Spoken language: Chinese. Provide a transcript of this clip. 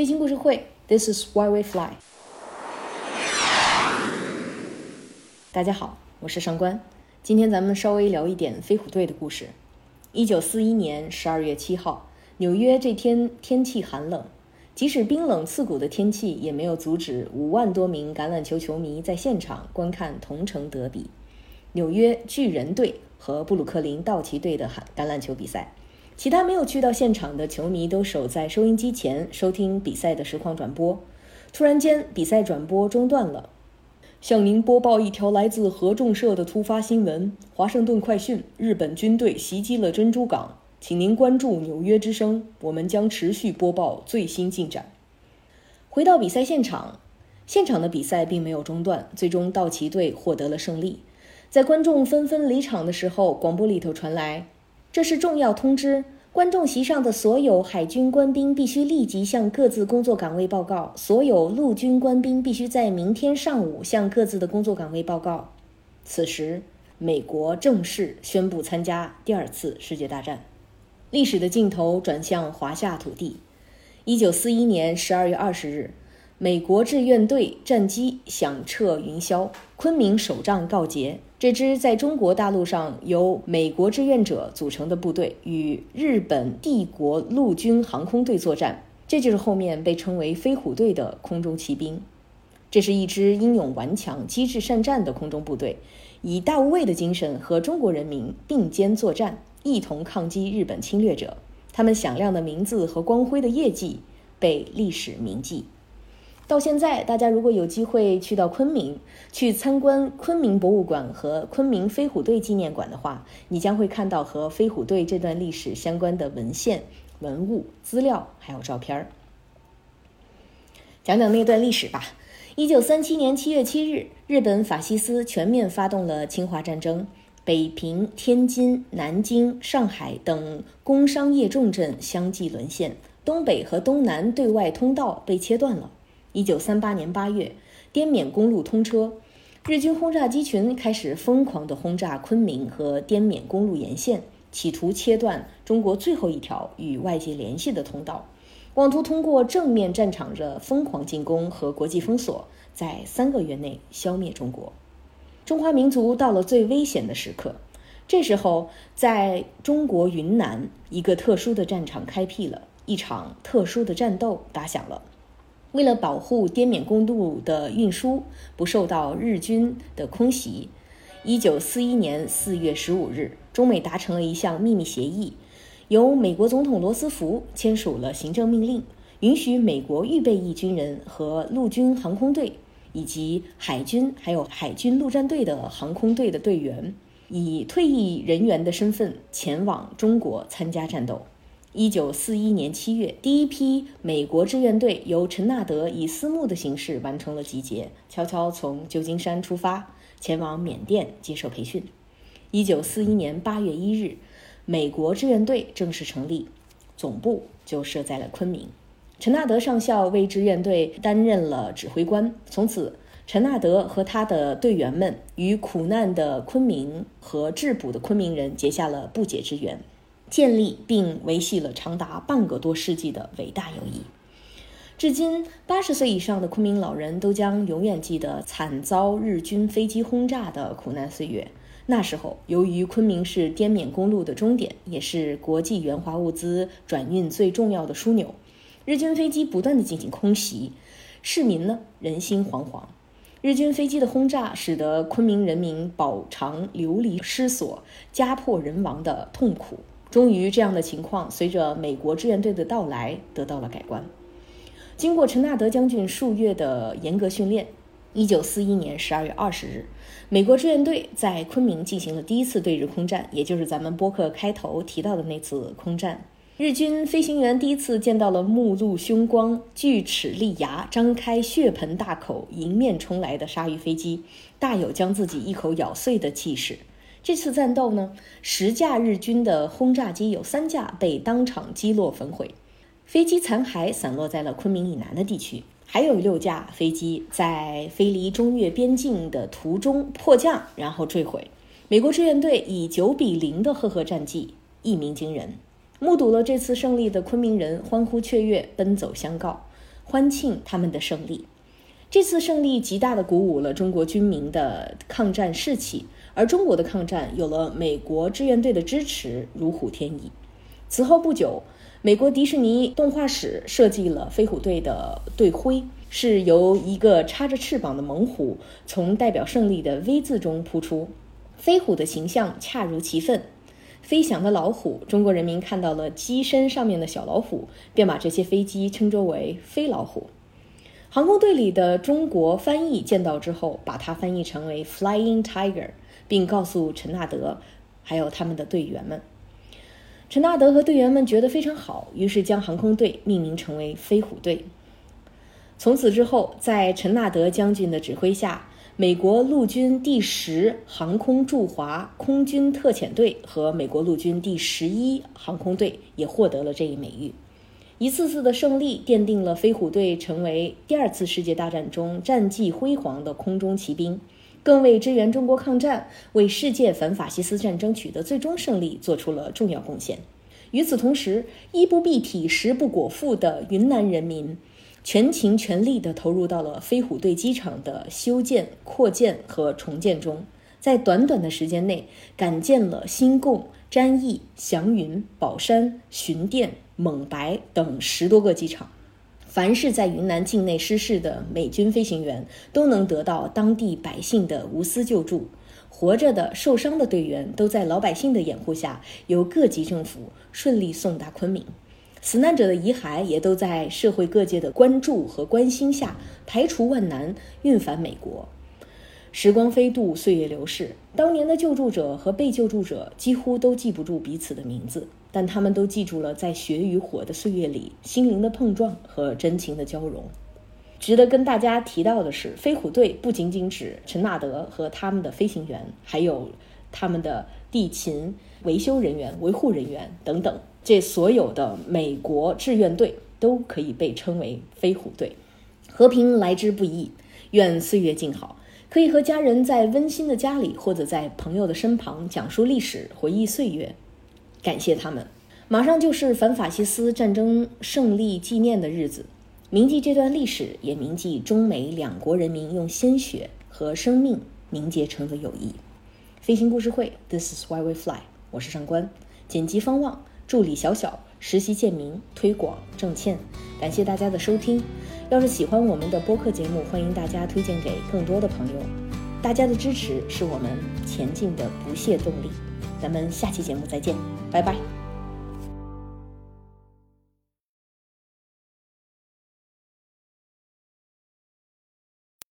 飞行故事会，This is why we fly。大家好，我是上官。今天咱们稍微聊一点飞虎队的故事。一九四一年十二月七号，纽约这天天气寒冷，即使冰冷刺骨的天气也没有阻止五万多名橄榄球球迷在现场观看同城德比——纽约巨人队和布鲁克林道奇队的橄榄球比赛。其他没有去到现场的球迷都守在收音机前收听比赛的实况转播。突然间，比赛转播中断了。向您播报一条来自合众社的突发新闻：华盛顿快讯，日本军队袭击了珍珠港。请您关注纽约之声，我们将持续播报最新进展。回到比赛现场，现场的比赛并没有中断，最终道奇队获得了胜利。在观众纷纷离场的时候，广播里头传来。这是重要通知，观众席上的所有海军官兵必须立即向各自工作岗位报告。所有陆军官兵必须在明天上午向各自的工作岗位报告。此时，美国正式宣布参加第二次世界大战。历史的镜头转向华夏土地。一九四一年十二月二十日，美国志愿队战机响彻云霄，昆明首仗告捷。这支在中国大陆上由美国志愿者组成的部队与日本帝国陆军航空队作战，这就是后面被称为“飞虎队”的空中骑兵。这是一支英勇顽强、机智善战的空中部队，以大无畏的精神和中国人民并肩作战，一同抗击日本侵略者。他们响亮的名字和光辉的业绩被历史铭记。到现在，大家如果有机会去到昆明，去参观昆明博物馆和昆明飞虎队纪念馆的话，你将会看到和飞虎队这段历史相关的文献、文物、资料，还有照片儿。讲讲那段历史吧。一九三七年七月七日，日本法西斯全面发动了侵华战争，北平、天津、南京、上海等工商业重镇相继沦陷，东北和东南对外通道被切断了。一九三八年八月，滇缅公路通车，日军轰炸机群开始疯狂地轰炸昆明和滇缅公路沿线，企图切断中国最后一条与外界联系的通道，妄图通过正面战场的疯狂进攻和国际封锁，在三个月内消灭中国。中华民族到了最危险的时刻，这时候，在中国云南，一个特殊的战场开辟了，一场特殊的战斗打响了。为了保护滇缅公路的运输不受到日军的空袭，一九四一年四月十五日，中美达成了一项秘密协议，由美国总统罗斯福签署了行政命令，允许美国预备役军人和陆军航空队以及海军还有海军陆战队的航空队的队员，以退役人员的身份前往中国参加战斗。一九四一年七月，第一批美国志愿队由陈纳德以私募的形式完成了集结，悄悄从旧金山出发，前往缅甸接受培训。一九四一年八月一日，美国志愿队正式成立，总部就设在了昆明。陈纳德上校为志愿队担任了指挥官。从此，陈纳德和他的队员们与苦难的昆明和质朴的昆明人结下了不解之缘。建立并维系了长达半个多世纪的伟大友谊，至今八十岁以上的昆明老人都将永远记得惨遭日军飞机轰炸的苦难岁月。那时候，由于昆明是滇缅公路的终点，也是国际援华物资转运最重要的枢纽，日军飞机不断的进行空袭，市民呢人心惶惶。日军飞机的轰炸使得昆明人民饱尝流离失所、家破人亡的痛苦。终于，这样的情况随着美国志愿队的到来得到了改观。经过陈纳德将军数月的严格训练，一九四一年十二月二十日，美国志愿队在昆明进行了第一次对日空战，也就是咱们播客开头提到的那次空战。日军飞行员第一次见到了目露凶光、锯齿利牙、张开血盆大口迎面冲来的鲨鱼飞机，大有将自己一口咬碎的气势。这次战斗呢，十架日军的轰炸机有三架被当场击落焚毁，飞机残骸散落在了昆明以南的地区，还有六架飞机在飞离中越边境的途中迫降，然后坠毁。美国志愿队以九比零的赫赫战绩，一鸣惊人。目睹了这次胜利的昆明人欢呼雀跃，奔走相告。欢庆他们的胜利。这次胜利极大地鼓舞了中国军民的抗战士气，而中国的抗战有了美国志愿队的支持，如虎添翼。此后不久，美国迪士尼动画史设计了飞虎队的队徽，是由一个插着翅膀的猛虎从代表胜利的 V 字中扑出，飞虎的形象恰如其分。飞翔的老虎，中国人民看到了机身上面的小老虎，便把这些飞机称作为“飞老虎”。航空队里的中国翻译见到之后，把它翻译成为 “Flying Tiger”，并告诉陈纳德还有他们的队员们。陈纳德和队员们觉得非常好，于是将航空队命名成为“飞虎队”。从此之后，在陈纳德将军的指挥下，美国陆军第十航空驻华空军特遣队和美国陆军第十一航空队也获得了这一美誉。一次次的胜利奠定了飞虎队成为第二次世界大战中战绩辉煌的空中骑兵。更为支援中国抗战、为世界反法西斯战争取得最终胜利做出了重要贡献。与此同时，衣不蔽体、食不果腹的云南人民，全情全力地投入到了飞虎队机场的修建、扩建和重建中。在短短的时间内，赶建了新贡、沾益、祥云、宝山、寻甸、蒙白等十多个机场。凡是在云南境内失事的美军飞行员，都能得到当地百姓的无私救助；活着的、受伤的队员，都在老百姓的掩护下，由各级政府顺利送达昆明。死难者的遗骸也都在社会各界的关注和关心下，排除万难运返美国。时光飞渡，岁月流逝，当年的救助者和被救助者几乎都记不住彼此的名字，但他们都记住了在血与火的岁月里心灵的碰撞和真情的交融。值得跟大家提到的是，飞虎队不仅仅指陈纳德和他们的飞行员，还有他们的地勤、维修人员、维护人员等等，这所有的美国志愿队都可以被称为飞虎队。和平来之不易，愿岁月静好。可以和家人在温馨的家里，或者在朋友的身旁讲述历史、回忆岁月，感谢他们。马上就是反法西斯战争胜利纪念的日子，铭记这段历史，也铭记中美两国人民用鲜血和生命凝结成的友谊。飞行故事会，This is why we fly。我是上官，剪辑方望，助理小小，实习建明，推广郑倩。感谢大家的收听。要是喜欢我们的播客节目，欢迎大家推荐给更多的朋友。大家的支持是我们前进的不懈动力。咱们下期节目再见，拜拜。